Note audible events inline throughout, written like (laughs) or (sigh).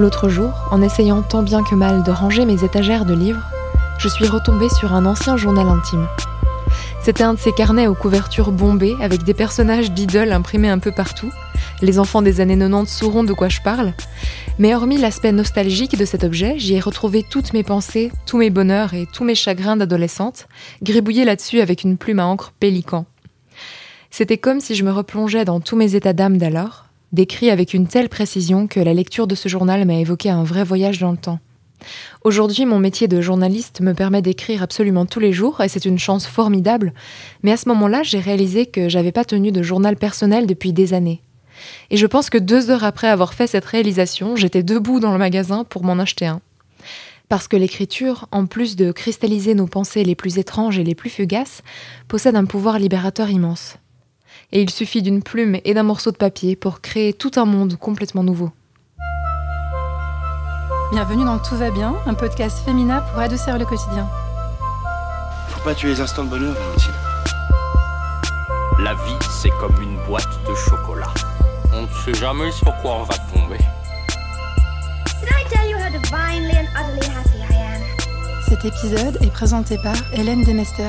L'autre jour, en essayant tant bien que mal de ranger mes étagères de livres, je suis retombée sur un ancien journal intime. C'était un de ces carnets aux couvertures bombées avec des personnages d'idoles imprimés un peu partout. Les enfants des années 90 sauront de quoi je parle. Mais hormis l'aspect nostalgique de cet objet, j'y ai retrouvé toutes mes pensées, tous mes bonheurs et tous mes chagrins d'adolescente, gribouillés là-dessus avec une plume à encre pélican. C'était comme si je me replongeais dans tous mes états d'âme d'alors, décrits avec une telle précision que la lecture de ce journal m'a évoqué un vrai voyage dans le temps. Aujourd'hui, mon métier de journaliste me permet d'écrire absolument tous les jours et c'est une chance formidable. Mais à ce moment-là, j'ai réalisé que j'avais pas tenu de journal personnel depuis des années. Et je pense que deux heures après avoir fait cette réalisation, j'étais debout dans le magasin pour m'en acheter un. Parce que l'écriture, en plus de cristalliser nos pensées les plus étranges et les plus fugaces, possède un pouvoir libérateur immense. Et il suffit d'une plume et d'un morceau de papier pour créer tout un monde complètement nouveau. Bienvenue dans Tout va bien, un podcast féminin pour adoucir le quotidien. Faut pas tuer les instants de bonheur, Valentine. La vie, c'est comme une boîte de chocolat. On ne sait jamais sur quoi on va tomber. Did I tell you how divinely and utterly happy I am? Cet épisode est présenté par Hélène Demester.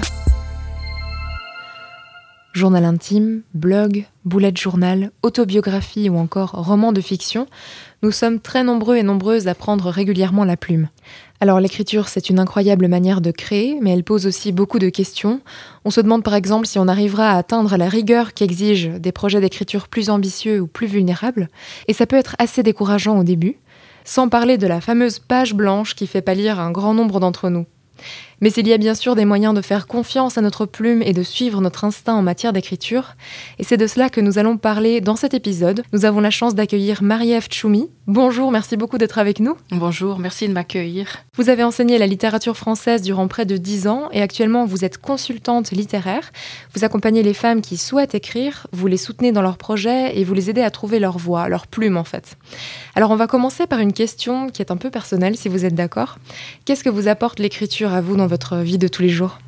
Journal intime, blog, bullet journal, autobiographie ou encore roman de fiction, nous sommes très nombreux et nombreuses à prendre régulièrement la plume. Alors l'écriture, c'est une incroyable manière de créer, mais elle pose aussi beaucoup de questions. On se demande par exemple si on arrivera à atteindre la rigueur qu'exigent des projets d'écriture plus ambitieux ou plus vulnérables, et ça peut être assez décourageant au début, sans parler de la fameuse page blanche qui fait pâlir un grand nombre d'entre nous. Mais s'il y a bien sûr des moyens de faire confiance à notre plume et de suivre notre instinct en matière d'écriture, et c'est de cela que nous allons parler dans cet épisode. Nous avons la chance d'accueillir Marie-Ève Choumi. Bonjour, merci beaucoup d'être avec nous. Bonjour, merci de m'accueillir. Vous avez enseigné la littérature française durant près de 10 ans et actuellement vous êtes consultante littéraire. Vous accompagnez les femmes qui souhaitent écrire, vous les soutenez dans leurs projets et vous les aidez à trouver leur voix, leur plume en fait. Alors on va commencer par une question qui est un peu personnelle si vous êtes d'accord. Qu'est-ce que vous apporte l'écriture à vous dans votre vie de tous les jours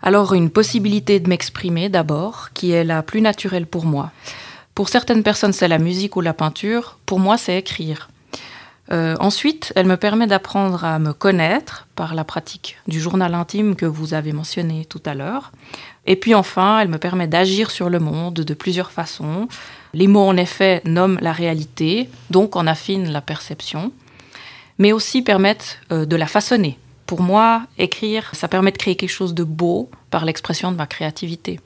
Alors une possibilité de m'exprimer d'abord, qui est la plus naturelle pour moi. Pour certaines personnes, c'est la musique ou la peinture. Pour moi, c'est écrire. Euh, ensuite, elle me permet d'apprendre à me connaître par la pratique du journal intime que vous avez mentionné tout à l'heure. Et puis enfin, elle me permet d'agir sur le monde de plusieurs façons. Les mots, en effet, nomment la réalité, donc en affinent la perception, mais aussi permettent euh, de la façonner. Pour moi, écrire, ça permet de créer quelque chose de beau par l'expression de ma créativité.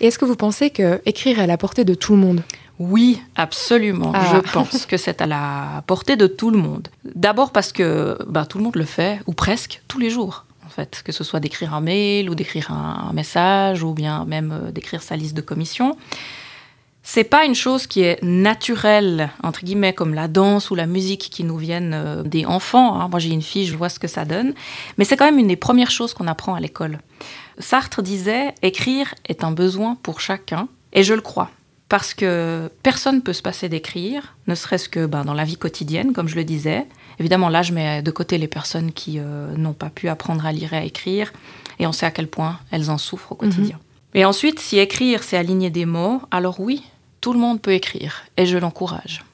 Et est-ce que vous pensez que écrire est à la portée de tout le monde? Oui, absolument. Ah. Je pense que c'est à la portée de tout le monde. D'abord parce que bah, tout le monde le fait, ou presque, tous les jours. En fait, que ce soit d'écrire un mail ou d'écrire un message ou bien même euh, d'écrire sa liste de commissions. C'est pas une chose qui est naturelle, entre guillemets, comme la danse ou la musique qui nous viennent euh, des enfants. hein. Moi, j'ai une fille, je vois ce que ça donne. Mais c'est quand même une des premières choses qu'on apprend à l'école. Sartre disait Écrire est un besoin pour chacun. Et je le crois. Parce que personne ne peut se passer d'écrire, ne serait-ce que ben, dans la vie quotidienne, comme je le disais. Évidemment, là, je mets de côté les personnes qui euh, n'ont pas pu apprendre à lire et à écrire. Et on sait à quel point elles en souffrent au quotidien. Et ensuite, si écrire, c'est aligner des mots, alors oui, tout le monde peut écrire. Et je l'encourage.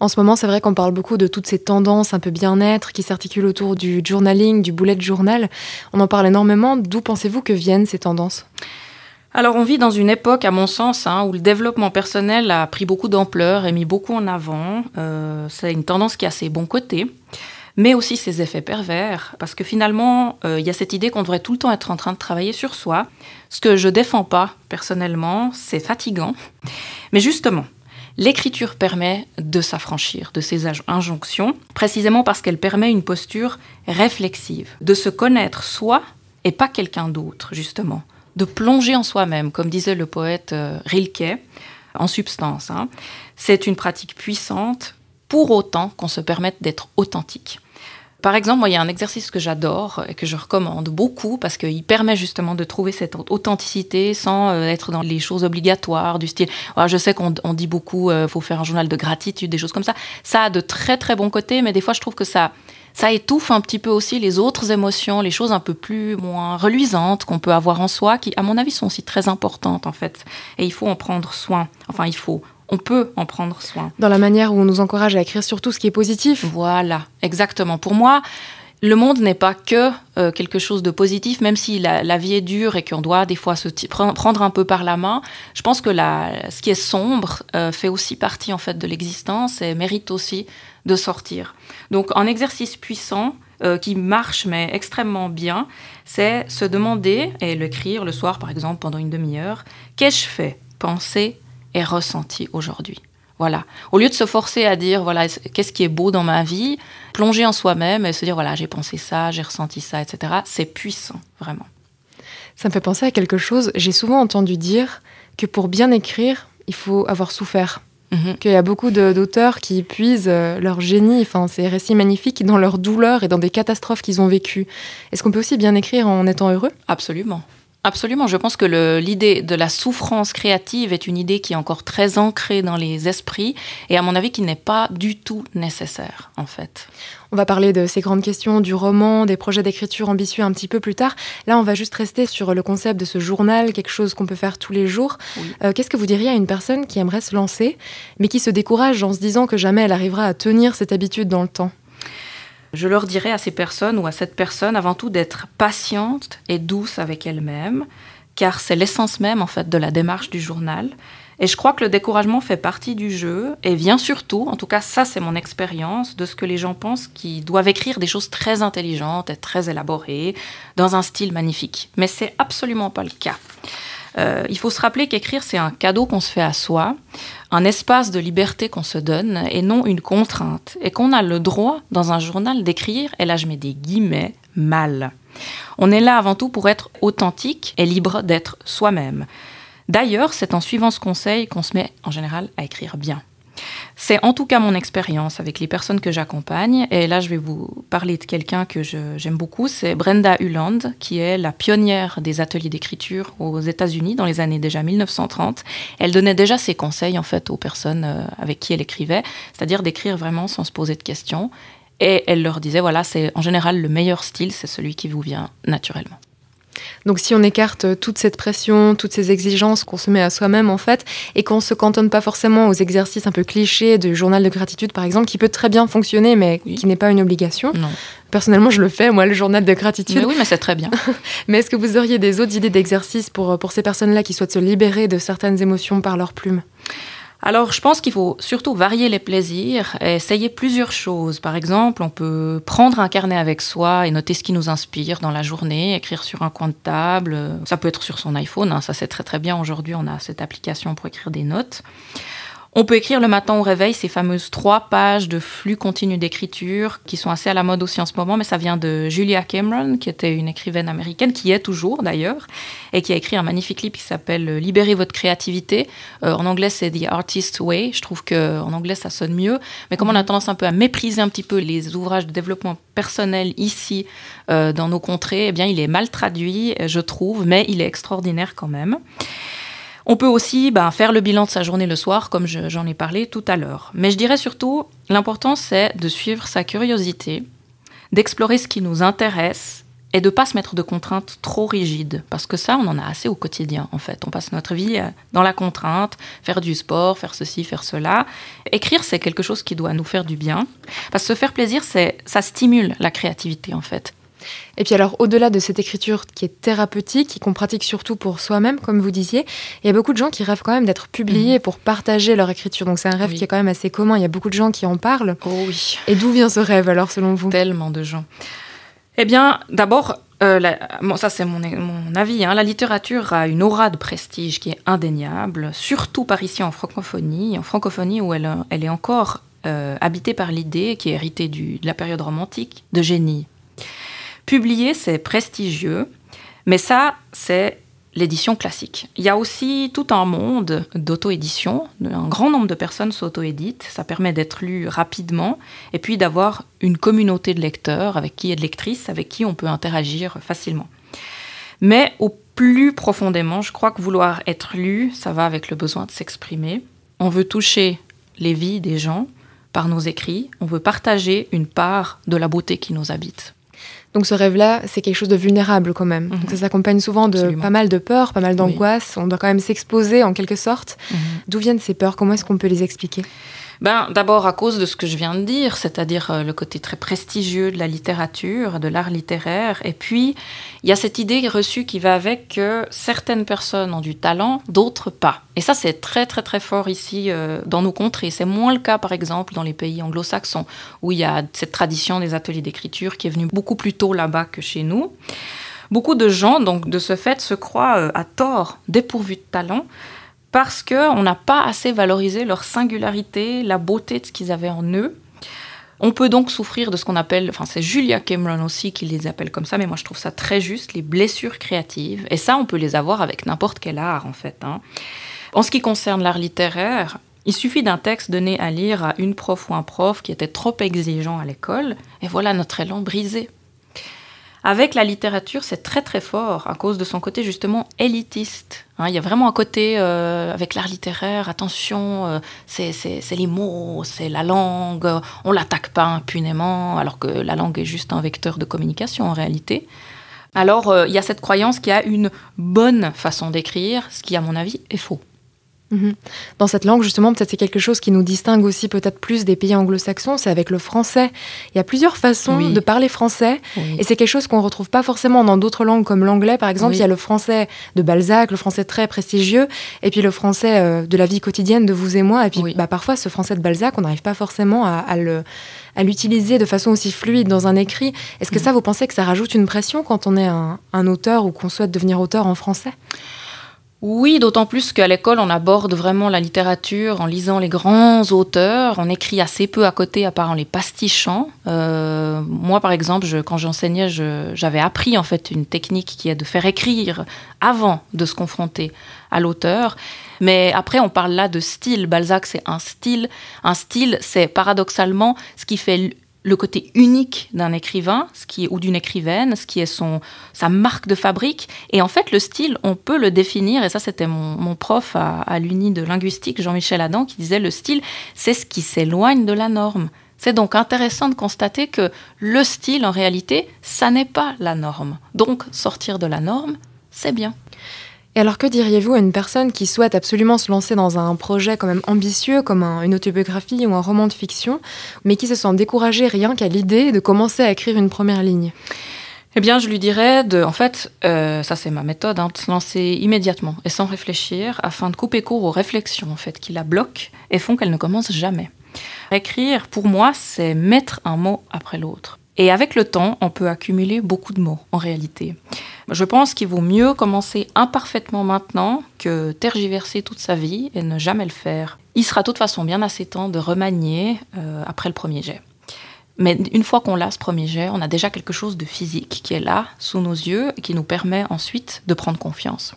En ce moment, c'est vrai qu'on parle beaucoup de toutes ces tendances un peu bien-être qui s'articulent autour du journaling, du bullet journal. On en parle énormément. D'où pensez-vous que viennent ces tendances? Alors, on vit dans une époque, à mon sens, hein, où le développement personnel a pris beaucoup d'ampleur et mis beaucoup en avant. Euh, c'est une tendance qui a ses bons côtés, mais aussi ses effets pervers, parce que finalement, euh, il y a cette idée qu'on devrait tout le temps être en train de travailler sur soi. Ce que je défends pas personnellement, c'est fatigant. Mais justement, l'écriture permet de s'affranchir de ces injonctions, précisément parce qu'elle permet une posture réflexive, de se connaître soi et pas quelqu'un d'autre, justement, de plonger en soi-même, comme disait le poète euh, Rilke, en substance. hein. C'est une pratique puissante, pour autant qu'on se permette d'être authentique. Par exemple, moi, il y a un exercice que j'adore et que je recommande beaucoup parce qu'il permet justement de trouver cette authenticité sans euh, être dans les choses obligatoires du style. Ah, je sais qu'on on dit beaucoup, il faut faire un journal de gratitude, des choses comme ça. Ça a de très très bons côtés, mais des fois, je trouve que ça ça étouffe un petit peu aussi les autres émotions, les choses un peu plus moins reluisantes qu'on peut avoir en soi, qui, à mon avis, sont aussi très importantes en fait. Et il faut en prendre soin. Enfin, il faut. On peut en prendre soin. Dans la manière où on nous encourage à écrire surtout ce qui est positif. Voilà, exactement. Pour moi, le monde n'est pas que euh, quelque chose de positif, même si la, vie est dure et qu'on doit des fois se prendre un peu par la main. Je pense que la, ce qui est sombre euh, fait aussi partie en fait de l'existence et mérite aussi de sortir. Donc, un exercice puissant euh, qui marche mais extrêmement bien, c'est se demander et l'écrire le soir par exemple pendant une demi-heure. Qu'ai-je fait, pensé et ressenti aujourd'hui voilà. Au lieu de se forcer à dire, voilà, qu'est-ce qui est beau dans ma vie, plonger en soi-même et se dire, voilà, j'ai pensé ça, j'ai ressenti ça, etc. C'est puissant, vraiment. Ça me fait penser à quelque chose. J'ai souvent entendu dire que pour bien écrire, il faut avoir souffert. Mhm. Qu'il y a beaucoup d'auteurs qui puisent euh, leur génie, enfin ces récits magnifiques, dans leur douleur et dans des catastrophes qu'ils ont vécues. Est-ce qu'on peut aussi bien écrire en étant heureux? Absolument. Absolument, je pense que l'idée de la souffrance créative est une idée qui est encore très ancrée dans les esprits et à mon avis qui n'est pas du tout nécessaire en fait. On va parler de ces grandes questions, du roman, des projets d'écriture ambitieux un petit peu plus tard. Là, on va juste rester sur le concept de ce journal, quelque chose qu'on peut faire tous les jours. Euh, qu'est-ce que vous diriez à une personne qui aimerait se lancer, mais qui se décourage en se disant que jamais elle arrivera à tenir cette habitude dans le temps? Je leur dirais à ces personnes ou à cette personne avant tout d'être patiente et douce avec elle-même, car c'est l'essence même en fait de la démarche du journal. Et je crois que le découragement fait partie du jeu et vient surtout, en tout cas ça c'est mon expérience, de ce que les gens pensent qu'ils doivent écrire des choses très intelligentes et très élaborées, dans un style magnifique. Mais c'est absolument pas le cas. Euh, il faut se rappeler qu'écrire, c'est un cadeau qu'on se fait à soi, un espace de liberté qu'on se donne et non une contrainte. Et qu'on a le droit, dans un journal, d'écrire, et là je mets des guillemets, mal. On est là avant tout pour être authentique et libre d'être soi-même. D'ailleurs, c'est en suivant ce conseil qu'on se met en général à écrire bien. C'est en tout cas mon expérience avec les personnes que j'accompagne. Et là, je vais vous parler de quelqu'un que j'aime beaucoup. C'est Brenda Huland, qui est la pionnière des ateliers d'écriture aux États-Unis dans les années déjà 1930. Elle donnait déjà ses conseils en fait aux personnes euh, avec qui elle écrivait, c'est-à-dire d'écrire vraiment sans se poser de questions. Et elle leur disait voilà, c'est en général le meilleur style, c'est celui qui vous vient naturellement. Donc si on écarte toute cette pression, toutes ces exigences qu'on se met à soi-même en fait, et qu'on se cantonne pas forcément aux exercices un peu clichés de journal de gratitude par exemple, qui peut très bien fonctionner mais qui n'est pas une obligation. Non. Personnellement, je le fais, moi, le journal de gratitude. oui, mais c'est très bien. (laughs) mais est-ce que vous auriez des autres idées d'exercices pour, pour ces personnes-là qui souhaitent se libérer de certaines émotions par leur plume? Alors, je pense qu'il faut surtout varier les plaisirs et essayer plusieurs choses. Par exemple, on peut prendre un carnet avec soi et noter ce qui nous inspire dans la journée, écrire sur un coin de table. Ça peut être sur son iPhone, hein, ça c'est très très bien. Aujourd'hui, on a cette application pour écrire des notes. On peut écrire le matin au réveil ces fameuses trois pages de flux continu d'écriture qui sont assez à la mode aussi en ce moment, mais ça vient de Julia Cameron, qui était une écrivaine américaine, qui est toujours d'ailleurs, et qui a écrit un magnifique livre qui s'appelle Libérez votre créativité. Euh, en anglais, c'est The Artist Way. Je trouve qu'en anglais, ça sonne mieux. Mais comme on a tendance un peu à mépriser un petit peu les ouvrages de développement personnel ici, euh, dans nos contrées, eh bien, il est mal traduit, je trouve, mais il est extraordinaire quand même. On peut aussi ben, faire le bilan de sa journée le soir, comme j'en ai parlé tout à l'heure. Mais je dirais surtout, l'important c'est de suivre sa curiosité, d'explorer ce qui nous intéresse et de pas se mettre de contraintes trop rigides. Parce que ça on en a assez au quotidien en fait. On passe notre vie euh, dans la contrainte faire du sport faire ceci faire cela. Écrire c'est quelque chose qui doit nous faire du bien. Parce que se faire plaisir ça stimule la créativité en fait et puis alors, au-delà de cette écriture qui est thérapeutique et qu'on pratique surtout pour soi-même, comme vous disiez, il y a beaucoup de gens qui rêvent quand même d'être publiés mhm. pour partager leur écriture. Donc c'est un rêve qui est quand même assez commun. Il y a beaucoup de gens qui en parlent. Oh oui. Et d'où vient ce rêve alors, selon vous? Tellement de gens. Eh bien, d'abord, euh, ça c'est mon, mon, avis, hein. la littérature a une aura de prestige qui est indéniable, surtout par ici en francophonie, en francophonie où elle, elle est encore euh, habitée par l'idée qui est héritée du, de la période romantique de génie, Publier, c'est prestigieux, mais ça, c'est l'édition classique. Il y a aussi tout un monde d'auto-édition. Un grand nombre de personnes s'auto-éditent. Ça permet d'être lu rapidement et puis d'avoir une communauté de lecteurs avec qui et de lectrices avec qui on peut interagir facilement. Mais au plus profondément, je crois que vouloir être lu, ça va avec le besoin de s'exprimer. On veut toucher les vies des gens par nos écrits, on veut partager une part de la beauté qui nous habite. Donc ce rêve-là, c'est quelque chose de vulnérable quand même. Mhm. Donc ça s'accompagne souvent de Absolument. pas mal de peurs, pas mal d'angoisse. On doit quand même s'exposer en quelque sorte. Mhm. D'où viennent ces peurs? Comment est-ce qu'on peut les expliquer? Ben, D'abord à cause de ce que je viens de dire, c'est-à-dire euh, le côté très prestigieux de la littérature, de l'art littéraire. Et puis, il y a cette idée reçue qui va avec que certaines personnes ont du talent, d'autres pas. Et ça, c'est très, très, très fort ici euh, dans nos contrées. C'est moins le cas, par exemple, dans les pays anglo-saxons, où il y a cette tradition des ateliers d'écriture qui est venue beaucoup plus tôt là-bas que chez nous. Beaucoup de gens, donc, de ce fait, se croient euh, à tort dépourvus de talent parce qu'on n'a pas assez valorisé leur singularité, la beauté de ce qu'ils avaient en eux. On peut donc souffrir de ce qu'on appelle, enfin c'est Julia Cameron aussi qui les appelle comme ça, mais moi je trouve ça très juste, les blessures créatives. Et ça, on peut les avoir avec n'importe quel art en fait. hein. En ce qui concerne l'art littéraire, il suffit d'un texte donné à lire à une prof ou un prof qui était trop exigeant à l'école, et voilà notre élan brisé. Avec la littérature, c'est très très fort à cause de son côté justement élitiste. Hein, il y a vraiment un côté euh, avec l'art littéraire, attention, euh, c'est les mots, c'est la langue, euh, on l'attaque pas impunément, alors que la langue est juste un vecteur de communication en réalité. Alors il y a cette croyance qu'il y a une bonne façon d'écrire, ce qui à mon avis est faux. Mhm. Dans cette langue, justement, peut-être c'est quelque chose qui nous distingue aussi peut-être plus des pays anglo-saxons, c'est avec le français. Il y a plusieurs façons Oui. de parler français, et c'est quelque chose qu'on retrouve pas forcément dans d'autres langues comme l'anglais, par exemple. Oui. Il y a le français de Balzac, le français très prestigieux, et puis le français euh, de la vie quotidienne de vous et moi. Et puis bah, parfois, ce français de Balzac, on n'arrive pas forcément à, à le à l'utiliser de façon aussi fluide dans un écrit. Est-ce que Mm. ça, vous pensez que ça rajoute une pression quand on est un, un auteur ou qu'on souhaite devenir auteur en français? Oui, d'autant plus qu'à l'école, on aborde vraiment la littérature en lisant les grands auteurs. On écrit assez peu à côté, à part en les pastichant. Euh, moi, par exemple, quand j'enseignais, je- j'avais appris en fait une technique qui est de faire écrire avant de se confronter à l'auteur. Mais après, on parle là de style. Balzac, c'est un style. Un style, c'est paradoxalement ce qui fait le côté unique d'un écrivain, ou d'une écrivaine, ce qui est son, sa marque de fabrique. Et en fait, le style, on peut le définir, et ça c'était mon, mon prof à, à l'Uni de linguistique, Jean-Michel Adam, qui disait le style, c'est ce qui s'éloigne de la norme. C'est donc intéressant de constater que le style, en réalité, ça n'est pas la norme. Donc, sortir de la norme, c'est bien. Et alors, que diriez-vous à une personne qui souhaite absolument se lancer dans un projet quand même ambitieux, comme un- une autobiographie ou un roman de fiction, mais qui se sent découragée rien qu'à l'idée de commencer à écrire une première ligne? Eh bien, je lui dirais de, en fait, euh, ça c'est ma méthode, hein, de se lancer immédiatement et sans réfléchir, afin de couper court aux réflexions en fait qui la bloquent et font qu'elle ne commence jamais. Écrire, pour moi, c'est mettre un mot après l'autre. Et avec le temps, on peut accumuler beaucoup de mots, en réalité. Je pense qu'il vaut mieux commencer imparfaitement maintenant que tergiverser toute sa vie et ne jamais le faire. Il sera de toute façon bien assez temps de remanier euh, après le premier jet. Mais une fois qu'on l'a, ce premier jet, on a déjà quelque chose de physique qui est là, sous nos yeux, et qui nous permet ensuite de prendre confiance.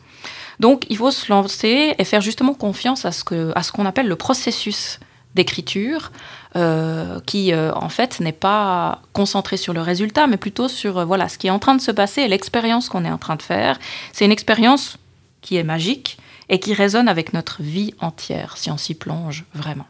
Donc, il faut se lancer et faire justement confiance à ce que- à ce qu'on appelle le processus d'écriture, euh, qui euh, en fait n'est pas concentré sur le résultat, mais plutôt sur euh, voilà ce qui est en train de se passer et l'expérience qu'on est en train de faire. C'est une expérience qui est magique et qui résonne avec notre vie entière si on s'y plonge vraiment.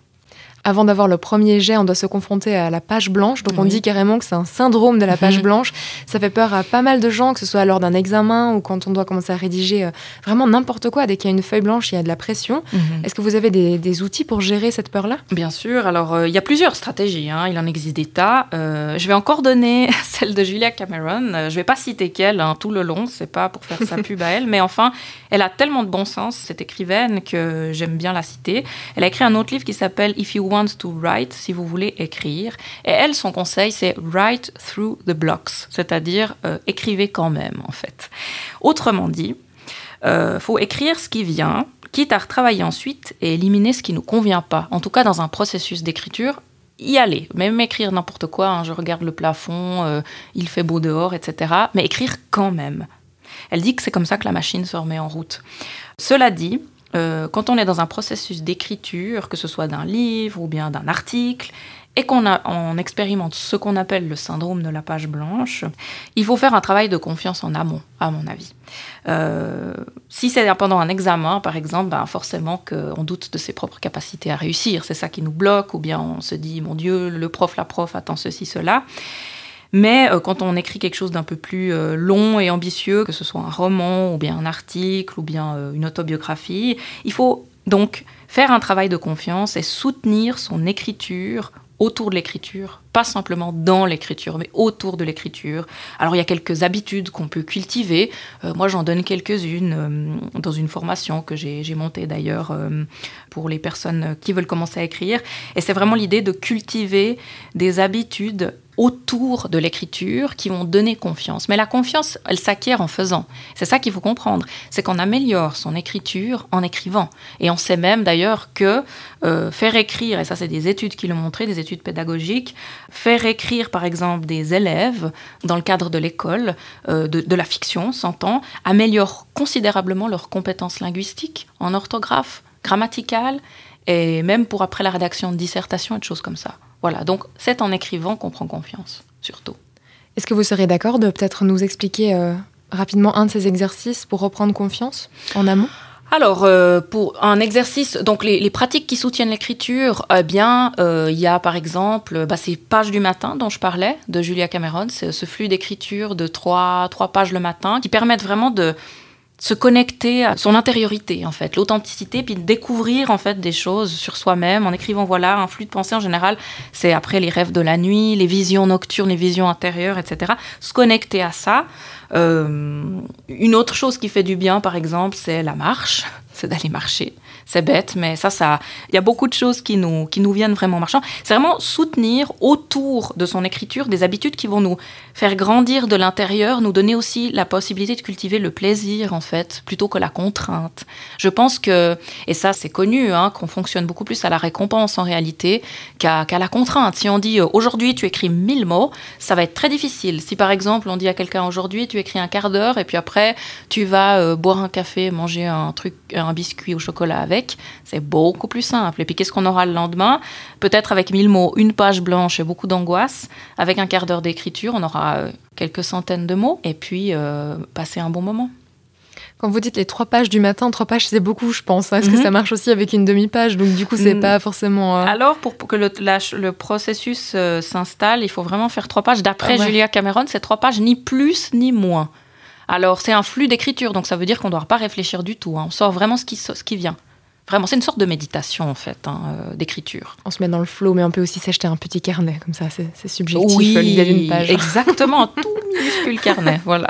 Avant d'avoir le premier jet, on doit se confronter à la page blanche. Donc on dit carrément que c'est un syndrome de la page Mhm. blanche. Ça fait peur à pas mal de gens, que ce soit lors d'un examen ou quand on doit commencer à rédiger euh, vraiment n'importe quoi. Dès qu'il y a une feuille blanche, il y a de la pression. Est-ce que vous avez des, des outils pour gérer cette peur-là? Bien sûr. Alors, euh, il y a plusieurs stratégies. hein. Il en existe des tas. Euh, je vais encore donner (laughs) celle de Julia Cameron. Je vais pas citer qu'elle hein, tout le long. C'est pas pour faire sa (laughs) pub à elle, mais enfin, elle a tellement de bon sens cette écrivaine que j'aime bien la citer. Elle a écrit un autre livre qui s'appelle If You Want to Write, si vous voulez écrire. Et elle, son conseil, c'est Write through the blocks, c'est-à-dire euh, écrivez quand même, en fait. Autrement dit, euh, faut écrire ce qui vient, quitte à retravailler ensuite et éliminer ce qui nous convient pas. En tout cas, dans un processus d'écriture, y aller. Même écrire n'importe quoi, hein, je regarde le plafond, euh, il fait beau dehors, etc. Mais écrire quand même. Elle dit que c'est comme ça que la machine se remet en route. Cela dit, euh, quand on est dans un processus d'écriture, que ce soit d'un livre ou bien d'un article, et qu'on on expérimente ce qu'on appelle le syndrome de la page blanche, il faut faire un travail de confiance en amont, à mon avis. Euh, si c'est pendant un examen, par exemple, ben forcément qu'on doute de ses propres capacités à réussir. C'est ça qui nous bloque, ou bien on se dit, mon Dieu, le prof, la prof attend ceci, cela. Mais euh, quand on écrit quelque chose d'un peu plus euh, long et ambitieux, que ce soit un roman ou bien un article ou bien une autobiographie, il faut donc faire un travail de confiance et soutenir son écriture autour de l'écriture, pas simplement dans l'écriture, mais autour de l'écriture. Alors il y a quelques habitudes qu'on peut cultiver. Euh, moi j'en donne quelques-unes euh, dans une formation que j'ai montée d'ailleurs euh, pour les personnes qui veulent commencer à écrire. Et c'est vraiment l'idée de cultiver des habitudes autour de l'écriture qui vont donner confiance. Mais la confiance, elle s'acquiert en faisant. C'est ça qu'il faut comprendre. C'est qu'on améliore son écriture en écrivant. Et on sait même d'ailleurs que euh, faire écrire, et ça c'est des études qui l'ont montré, des études pédagogiques, faire écrire par exemple des élèves dans le cadre de l'école, euh, de, la fiction, s'entend, améliore considérablement leurs compétences linguistiques en orthographe, grammaticale, et même pour après la rédaction de dissertation et de choses comme ça. Voilà, donc c'est en écrivant qu'on prend confiance, surtout. Est-ce que vous seriez d'accord de peut-être nous expliquer euh, rapidement un de ces exercices pour reprendre confiance en amont? Alors, euh, pour un exercice, donc les, pratiques qui soutiennent l'écriture, eh bien, euh, il y a par exemple bah, ces pages du matin dont je parlais, de Julia Cameron, ce flux d'écriture de trois, trois pages le matin, qui permettent vraiment de, se connecter à son intériorité en fait, l'authenticité, puis découvrir en fait des choses sur soi-même en écrivant voilà un flux de pensée en général, c'est après les rêves de la nuit, les visions nocturnes, les visions intérieures, etc. Se connecter à ça. Euh, une autre chose qui fait du bien, par exemple, c'est la marche, (laughs) c'est d'aller marcher. C'est bête, mais ça, ça, il y a beaucoup de choses qui nous, qui nous viennent vraiment marchant. C'est vraiment soutenir autour de son écriture des habitudes qui vont nous faire grandir de l'intérieur, nous donner aussi la possibilité de cultiver le plaisir, en fait, plutôt que la contrainte. Je pense que, et ça, c'est connu, hein, qu'on fonctionne beaucoup plus à la récompense en réalité qu'à la contrainte. Si on dit euh, aujourd'hui tu écris 1000 mots, ça va être très difficile. Si par exemple on dit à quelqu'un aujourd'hui tu écris un quart d'heure et puis après tu vas euh, boire un café, manger un truc, un biscuit au chocolat c'est beaucoup plus simple. Et puis qu'est-ce qu'on aura le lendemain? Peut-être avec 1000 mots, une page blanche et beaucoup d'angoisse. Avec un quart d'heure d'écriture, on aura euh, quelques centaines de mots et puis euh, passer un bon moment. Quand vous dites les trois pages du matin, trois pages c'est beaucoup, je pense. Est-ce que mhm. ça marche aussi avec une demi-page? Donc du coup, c'est mm. pas forcément. Euh, Alors, pour, que le, le processus s'installe, il faut vraiment faire trois pages. D'après ah Julia Cameron, c'est trois pages, ni plus ni moins. Alors, c'est un flux d'écriture, donc ça veut dire qu'on ne doit pas réfléchir du tout. Hein. On sort vraiment ce qui, ce qui vient. Vraiment, c'est une sorte de méditation en fait, hein, euh, d'écriture. On se met dans le flow, mais on peut aussi s'acheter un petit carnet, comme ça, c'est subjectif oui, l'idée d'une page. Exactement, (laughs) tout minuscule carnet, voilà.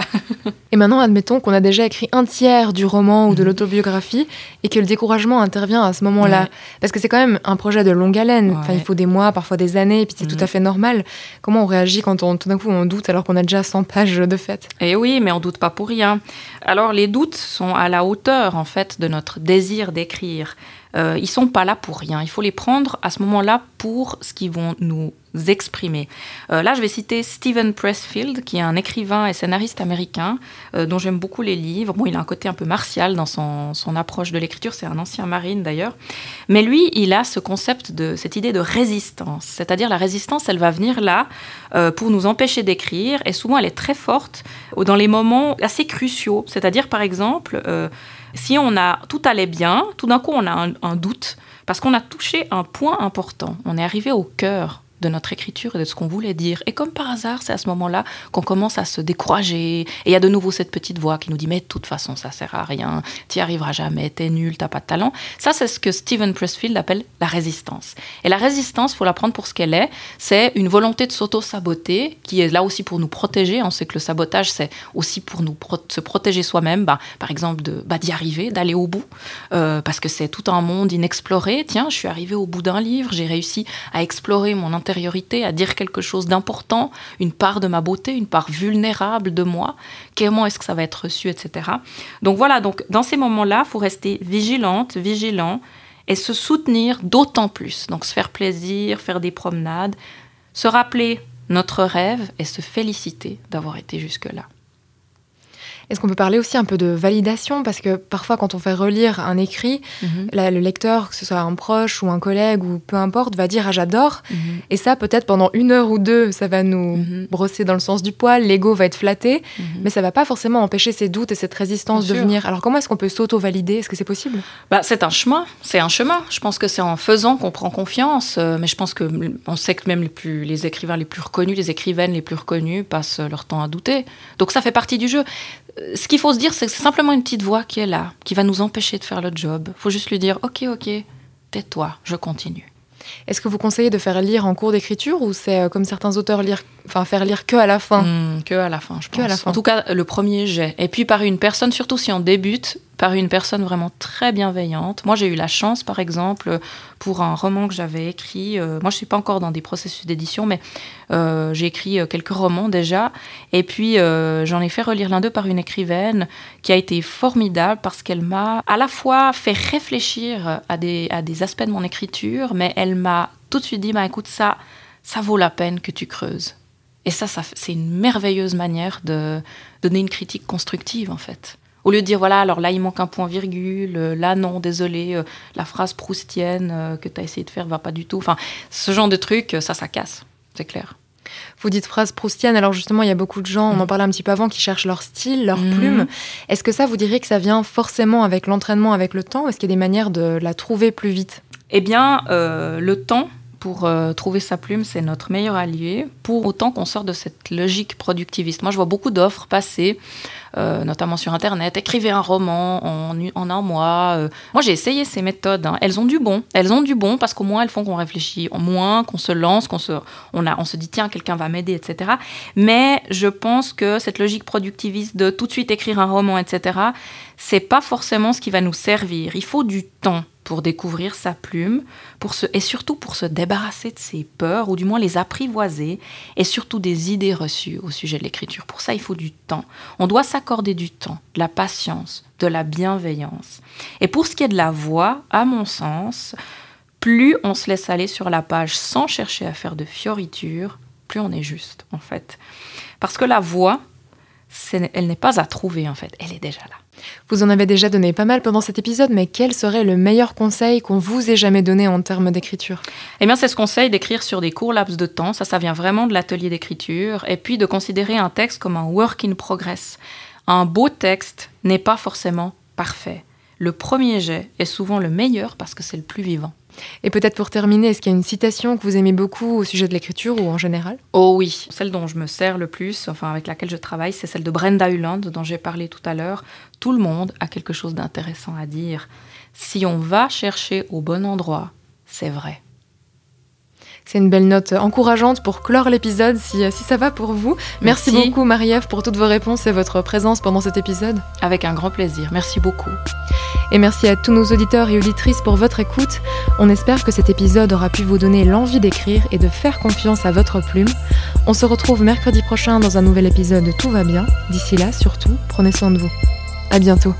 Et maintenant, admettons qu'on a déjà écrit un tiers du roman ou de mhm. l'autobiographie et que le découragement intervient à ce moment-là. Parce que c'est quand même un projet de longue haleine. Enfin, il faut des mois, parfois des années, et puis c'est tout mhm. à fait normal. Comment on réagit quand on, tout d'un coup on doute alors qu'on a déjà 100 pages de fait Eh oui, mais on doute pas pour rien. Alors les doutes sont à la hauteur en fait de notre désir d'écrire. Euh, ils sont pas là pour rien. Il faut les prendre à ce moment-là pour ce qu'ils vont nous exprimer. Euh, là, je vais citer Stephen Pressfield, qui est un écrivain et scénariste américain, euh, dont j'aime beaucoup les livres. Bon, il a un côté un peu martial dans son, son approche de l'écriture, c'est un ancien marine d'ailleurs. Mais lui, il a ce concept de cette idée de résistance. C'est-à-dire la résistance, elle va venir là euh, pour nous empêcher d'écrire, et souvent elle est très forte dans les moments assez cruciaux. C'est-à-dire, par exemple, si on a tout allait bien, tout d'un coup on a un doute parce qu'on a touché un point important. On est arrivé au cœur de notre écriture et de ce qu'on voulait dire. Et comme par hasard, c'est à ce moment-là qu'on commence à se décourager. Et il y a de nouveau cette petite voix qui nous dit Mais de toute façon, ça sert à rien, tu n'y arriveras jamais, t'es nul, t'as pas de talent. Ça, c'est ce que Stephen Pressfield appelle la résistance. Et la résistance, faut la prendre pour ce qu'elle est c'est une volonté de s'auto-saboter qui est là aussi pour nous protéger. On sait que le sabotage, c'est aussi pour nous se protéger soi-même, bah, par exemple, bah, d'y arriver, d'aller au bout, euh, parce que c'est tout un monde inexploré. Tiens, je suis arrivé au bout d'un livre, j'ai réussi à explorer mon à dire quelque chose d'important, une part de ma beauté, une part vulnérable de moi, comment est-ce que ça va être reçu, etc. Donc voilà, donc dans ces moments-là, il faut rester vigilante, vigilant et se soutenir d'autant plus. Donc se faire plaisir, faire des promenades, se rappeler notre rêve et se féliciter d'avoir été jusque-là. Est-ce qu'on peut parler aussi un peu de validation? Parce que parfois, quand on fait relire un écrit, Mhm. là, le lecteur, que ce soit un proche ou un collègue ou peu importe, va dire Ah, j'adore. Mhm. Et ça, peut-être pendant une heure ou deux, ça va nous Mhm. brosser dans le sens du poil, l'ego va être flatté, mais ça va pas forcément empêcher ces doutes et cette résistance Bien de sûr. venir. Alors, comment est-ce qu'on peut s'auto-valider? Est-ce que c'est possible? Bah, c'est un chemin, c'est un chemin. Je pense que c'est en faisant qu'on prend confiance. euh, mais je pense que on sait que même les, plus, les écrivains les plus reconnus, les écrivaines les plus reconnues passent leur temps à douter. Donc ça fait partie du jeu. Euh, Ce qu'il faut se dire, c'est que c'est simplement une petite voix qui est là, qui va nous empêcher de faire le job. faut juste lui dire, ok, ok, tais-toi, je continue. Est-ce que vous conseillez de faire lire en cours d'écriture ou c'est euh, comme certains auteurs lire, enfin faire lire que à la fin? Hmm, que à la fin, je pense. Que à la fin. En tout cas, le premier jet. Et puis par une personne, surtout si on débute, par une personne vraiment très bienveillante. Moi, j'ai eu la chance, par exemple, pour un roman que j'avais écrit. euh, moi, je suis pas encore dans des processus d'édition, mais euh, j'ai écrit euh, quelques romans déjà. Et puis, j'en ai fait relire l'un d'eux par une écrivaine qui a été formidable parce qu'elle m'a à la fois fait réfléchir à des, aspects de mon écriture, mais elle m'a tout de suite dit, bah, écoute, ça, ça vaut la peine que tu creuses. Et ça, c'est une merveilleuse manière de donner une critique constructive, en fait. Au lieu de dire, voilà, alors là, il manque un point-virgule, euh, là, non, désolé, euh, la phrase proustienne euh, que tu as essayé de faire va pas du tout. Enfin, ce genre de truc, ça, ça casse, c'est clair. Vous dites phrase proustienne, alors justement, il y a beaucoup de gens, on en parlait un petit peu avant, qui cherchent leur style, leur Mhm. plume. Est-ce que ça, vous diriez que ça vient forcément avec l'entraînement, avec le temps Est-ce qu'il y a des manières de la trouver plus vite? Eh bien, euh, le temps pour euh, trouver sa plume, c'est notre meilleur allié, pour autant qu'on sort de cette logique productiviste. Moi, je vois beaucoup d'offres passer, euh, notamment sur Internet. Écrivez un roman en, en un mois. euh. Moi, j'ai essayé ces méthodes. hein. Elles ont du bon. Elles ont du bon parce qu'au moins, elles font qu'on réfléchit moins, qu'on se lance, qu'on se, on, on se dit, tiens, quelqu'un va m'aider, etc. Mais je pense que cette logique productiviste de tout de suite écrire un roman, etc., c'est pas forcément ce qui va nous servir. Il faut du temps pour découvrir sa plume, pour se, et surtout pour se débarrasser de ses peurs, ou du moins les apprivoiser, et surtout des idées reçues au sujet de l'écriture. Pour ça, il faut du temps. On doit s'accorder du temps, de la patience, de la bienveillance. Et pour ce qui est de la voix, à mon sens, plus on se laisse aller sur la page sans chercher à faire de fioritures, plus on est juste, en fait. Parce que la voix, elle n'est pas à trouver, en fait. Elle est déjà là. Vous en avez déjà donné pas mal pendant cet épisode, mais quel serait le meilleur conseil qu'on vous ait jamais donné en termes d'écriture Eh bien, c'est ce conseil d'écrire sur des courts laps de temps. Ça, ça vient vraiment de l'atelier d'écriture. Et puis de considérer un texte comme un work in progress. Un beau texte n'est pas forcément parfait. Le premier jet est souvent le meilleur parce que c'est le plus vivant. Et peut-être pour terminer, est-ce qu'il y a une citation que vous aimez beaucoup au sujet de l'écriture ou en général? Oh oui, celle dont je me sers le plus, enfin avec laquelle je travaille, c'est celle de Brenda Hulland dont j'ai parlé tout à l'heure. Tout le monde a quelque chose d'intéressant à dire. Si on va chercher au bon endroit, c'est vrai. C'est une belle note encourageante pour clore l'épisode si, si ça va pour vous. Merci, Merci. beaucoup Marie-Ève pour toutes vos réponses et votre présence pendant cet épisode. Avec un grand plaisir. Merci beaucoup. Et merci à tous nos auditeurs et auditrices pour votre écoute. On espère que cet épisode aura pu vous donner l'envie d'écrire et de faire confiance à votre plume. On se retrouve mercredi prochain dans un nouvel épisode de Tout va bien. D'ici là, surtout, prenez soin de vous. À bientôt.